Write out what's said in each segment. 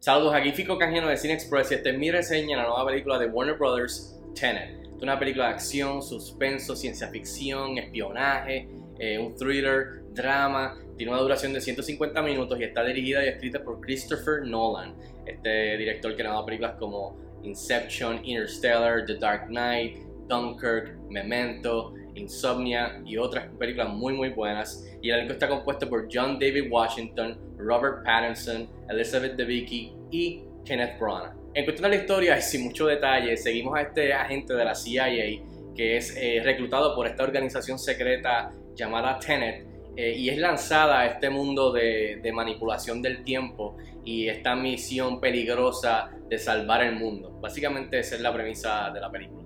Saludos, aquí Fico Canjeno de Cine Express y esta es mi reseña de la nueva película de Warner Brothers, Tenet. Es una película de acción, suspenso, ciencia ficción, espionaje, eh, un thriller, drama. Tiene una duración de 150 minutos y está dirigida y escrita por Christopher Nolan, este director que ha dado películas como Inception, Interstellar, The Dark Knight, Dunkirk, Memento, Insomnia y otras películas muy muy buenas. Y el elenco está compuesto por John David Washington, Robert Pattinson, Elizabeth Debicki y Kenneth Branagh. En cuestión de la historia y sin mucho detalle, seguimos a este agente de la CIA que es eh, reclutado por esta organización secreta llamada Tenet eh, y es lanzada a este mundo de, de, manipulación del tiempo y esta misión peligrosa de salvar el mundo. Básicamente esa es la premisa de la película.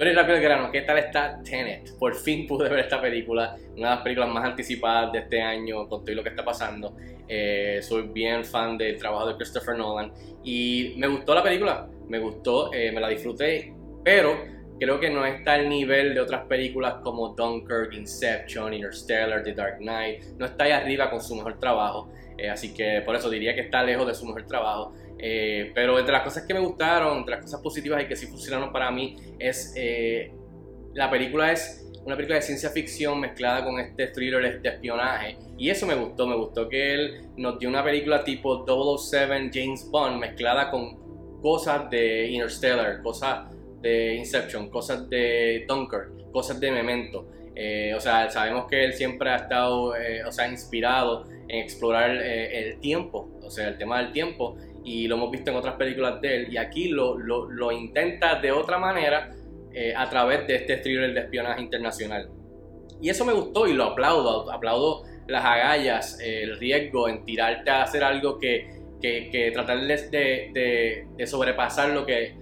Pero rápido el grano, ¿qué tal está Tenet? Por fin pude ver esta película, una de las películas más anticipadas de este año con todo lo que está pasando. Eh, soy bien fan del trabajo de Christopher Nolan y me gustó la película, me gustó, eh, me la disfruté, pero creo que no está al nivel de otras películas como Dunkirk, Inception, Interstellar, The Dark Knight, no está ahí arriba con su mejor trabajo, eh, así que por eso diría que está lejos de su mejor trabajo. Eh, pero entre las cosas que me gustaron, entre las cosas positivas y que sí funcionaron para mí, es eh, la película es una película de ciencia ficción mezclada con este thriller de espionaje. Y eso me gustó, me gustó que él nos dio una película tipo 007 James Bond mezclada con cosas de Interstellar, cosas de Inception, cosas de Dunkirk, cosas de Memento. Eh, o sea, sabemos que él siempre ha estado, o sea, inspirado en explorar el tiempo, o sea, el tema del tiempo y lo hemos visto en otras películas de él y aquí lo, lo, lo intenta de otra manera eh, a través de este thriller de espionaje internacional. Y eso me gustó y lo aplaudo, aplaudo las agallas, el riesgo en tirarte a hacer algo que, que, que tratar de, de, de, sobrepasar lo que,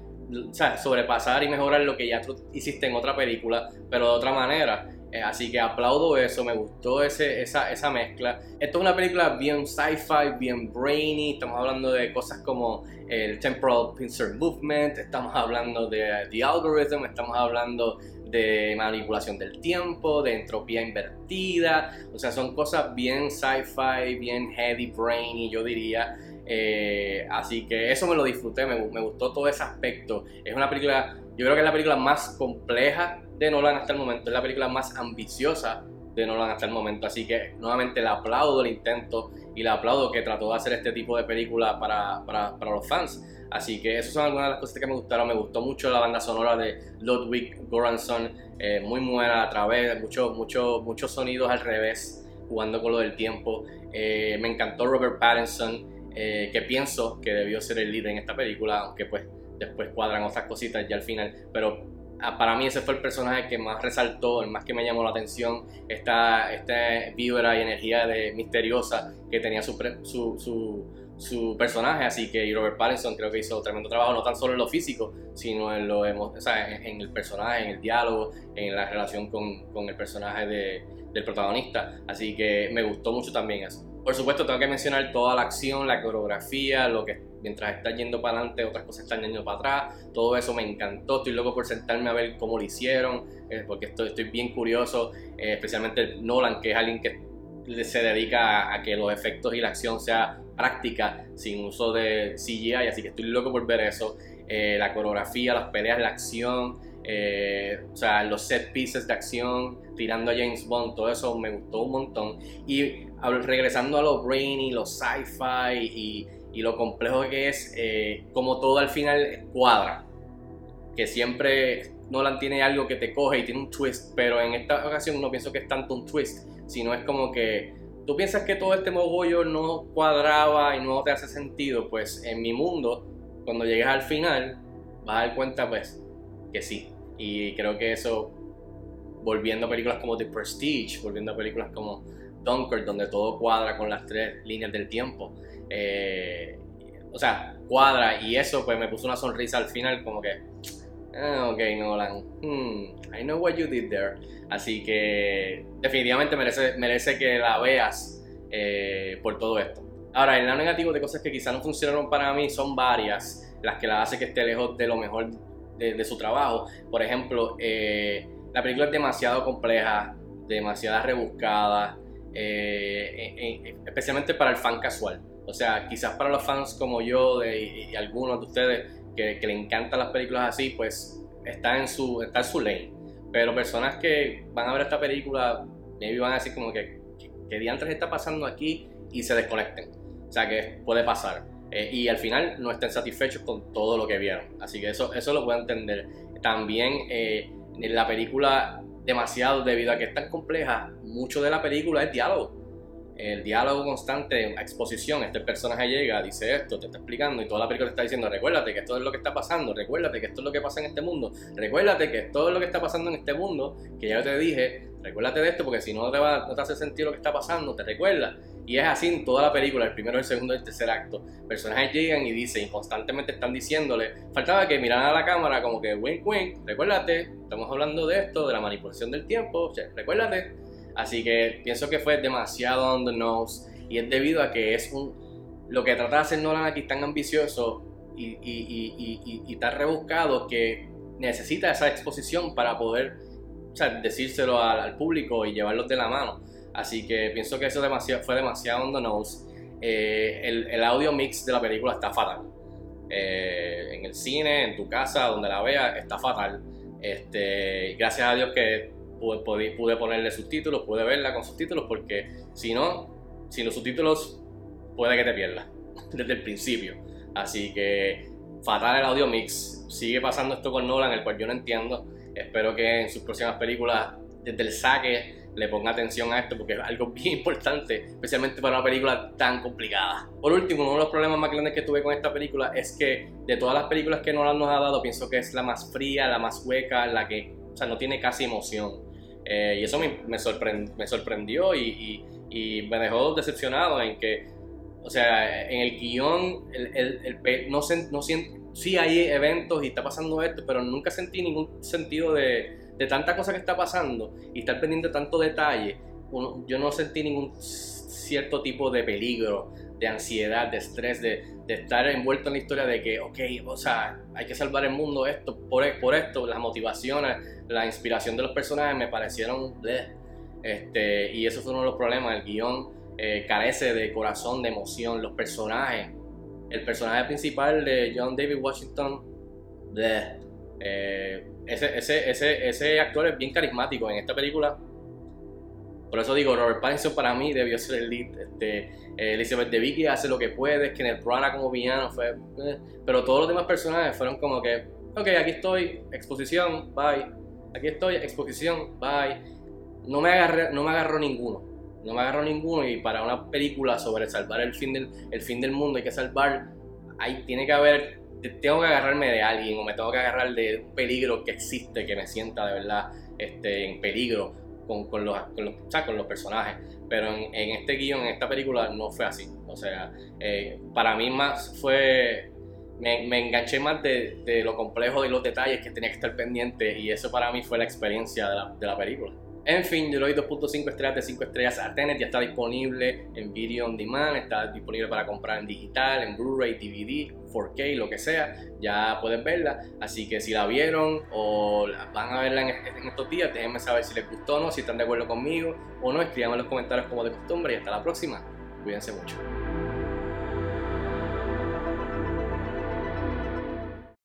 o sea, sobrepasar y mejorar lo que ya tú hiciste en otra película, pero de otra manera. Eh, así que aplaudo eso, me gustó ese, esa, esa mezcla. Esto es una película bien sci-fi, bien brainy, estamos hablando de cosas como el Temporal Pincer Movement, estamos hablando de The Algorithm, estamos hablando de manipulación del tiempo, de entropía invertida, o sea, son cosas bien sci-fi, bien heavy brainy, yo diría. Eh, así que eso me lo disfruté, me, me gustó todo ese aspecto. Es una película, yo creo que es la película más compleja de Nolan hasta el momento, es la película más ambiciosa de Nolan hasta el momento, así que nuevamente le aplaudo el intento y le aplaudo que trató de hacer este tipo de película para, para, para los fans. Así que esas son algunas de las cosas que me gustaron. Me gustó mucho la banda sonora de Ludwig Göransson, eh, muy buena a través, muchos mucho, muchos sonidos al revés, jugando con lo del tiempo. Eh, me encantó Robert Pattinson, eh, que pienso que debió ser el líder en esta película, aunque pues después cuadran otras cositas ya al final. Pero para mí ese fue el personaje que más resaltó, el más que me llamó la atención, esta, esta vibra y energía de misteriosa que tenía su, su, su, personaje, así que Robert Pattinson creo que hizo tremendo trabajo, no tan solo en lo físico, sino en, lo o en, el personaje, en el diálogo, en la relación con, con el personaje de, del protagonista, así que me gustó mucho también eso. Por supuesto, tengo que mencionar toda la acción, la coreografía, lo que mientras está yendo para adelante, otras cosas están yendo para atrás. Todo eso me encantó. Estoy loco por sentarme a ver cómo lo hicieron, eh, porque estoy, bien curioso, eh, especialmente Nolan, que es alguien que se dedica a, que los efectos y la acción sea práctica, sin uso de CGI. Así que estoy loco por ver eso. Eh, la coreografía, las peleas, la acción. O sea, los set pieces de acción, tirando a James Bond, todo eso me gustó un montón. Y regresando a lo brainy, lo sci-fi y, y, lo complejo que es, eh, como todo al final cuadra. Que siempre Nolan tiene algo que te coge y tiene un twist, pero en esta ocasión no pienso que es tanto un twist, sino es como que tú piensas que todo este mogollo no cuadraba y no te hace sentido, pues en mi mundo, cuando llegues al final, vas a dar cuenta pues que sí. Y creo que eso, volviendo a películas como The Prestige, volviendo a películas como Dunkirk, donde todo cuadra con las tres líneas del tiempo. Eh, o sea, cuadra y eso pues me puso una sonrisa al final como que, ah, ok Nolan, hmm, I know what you did there. Así que definitivamente merece, merece que la veas eh, por todo esto. Ahora, el lado negativo de cosas que quizás no funcionaron para mí son varias, las que la hace que esté lejos de lo mejor de, su trabajo. Por ejemplo, eh, la película es demasiado compleja, demasiado rebuscada. Eh, especialmente para el fan casual. O sea, quizás para los fans como yo y, algunos de ustedes que, que le encantan las películas así, pues está en su, está en su lane. Pero personas que van a ver esta película, maybe van a decir como que, ¿qué diantres está pasando aquí? Y se desconecten. O sea que puede pasar. Eh, y al final no estén satisfechos con todo lo que vieron. Así que eso, eso lo puedo entender. También eh, la película, demasiado, debido a que es tan compleja, mucho de la película es diálogo el diálogo constante, exposición, este personaje llega, dice esto, te está explicando y toda la película te está diciendo, recuérdate que esto es lo que está pasando, recuérdate que esto es lo que pasa en este mundo, recuérdate que todo lo que está pasando en este mundo, que ya te dije, recuérdate de esto porque si no te, va, no te hace sentido lo que está pasando, te recuerda. Y es así en toda la película, el primero, el segundo y el tercer acto. Personajes llegan y dicen, y constantemente están diciéndole, faltaba que miraran a la cámara como que, wink, wink, recuérdate, estamos hablando de esto, de la manipulación del tiempo, recuérdate Así que pienso que fue demasiado on the nose y es debido a que es un lo que trata de hacer Nolan aquí tan ambicioso y, y, y, tan rebuscado que necesita esa exposición para poder decírselo al, público y llevarlos de la mano. Así que pienso que eso fue demasiado on the nose. Eh, el, audio mix de la película está fatal. Eh, en el cine, en tu casa, donde la veas, está fatal. Este, gracias a Dios que pude, pude ponerle subtítulos, pude verla con subtítulos, porque si no, sin los subtítulos puede que te pierdas desde el principio. Así que fatal el audio mix. Sigue pasando esto con Nolan, el cual yo no entiendo. Espero que en sus próximas películas, desde el saque, le ponga atención a esto porque es algo bien importante, especialmente para una película tan complicada. Por último, uno de los problemas más grandes que tuve con esta película es que de todas las películas que Nolan nos ha dado, pienso que es la más fría, la más hueca, la que o sea, no tiene casi emoción. Eh, y eso me, sorprendió y, me dejó decepcionado en que, o sea, en el guion, el, el, no, no sí hay eventos y está pasando esto, pero nunca sentí ningún sentido de, de tanta cosa que está pasando y estar pendiente de tanto detalle. yo no sentí ningún cierto tipo de peligro, de ansiedad, de estrés, de, de, estar envuelto en la historia de que, ok, o sea, hay que salvar el mundo, esto, por, por esto, las motivaciones, la inspiración de los personajes me parecieron, este, y eso fue uno de los problemas, el guion eh, carece de corazón, de emoción, los personajes, el personaje principal de John David Washington, eh, ese, ese, ese, ese actor es bien carismático en esta película por eso digo, Robert Pattinson para mí debió ser el lead. Este, Elizabeth Debicki hace lo que puede, Kenneth Branagh como villano fue... Eh, pero todos los demás personajes fueron como que, ok, aquí estoy, exposición, bye. Aquí estoy, exposición, bye. No me, agarré, no me agarró ninguno. No me agarró ninguno y para una película sobre salvar el fin del, el fin del mundo hay que salvar, ahí tiene que haber, tengo que agarrarme de alguien o me tengo que agarrar de un peligro que existe, que me sienta de verdad este, en peligro con, con, los, con, los, con los personajes. Pero en, en, este guion, en esta película, no fue así. O sea, eh, para mí más fue... Me, me enganché más de, de, lo complejo de los detalles que tenía que estar pendiente y eso para mí fue la experiencia de la, de la película. En fin, yo le doy 2.5 estrellas de 5 estrellas a Tenet, ya está disponible en Video On Demand, está disponible para comprar en digital, en Blu-ray, DVD, 4K, lo que sea, ya puedes verla. Así que si la vieron o van a verla en, estos días, déjenme saber si les gustó o no, si están de acuerdo conmigo o no, escriban en los comentarios como de costumbre y hasta la próxima. Cuídense mucho.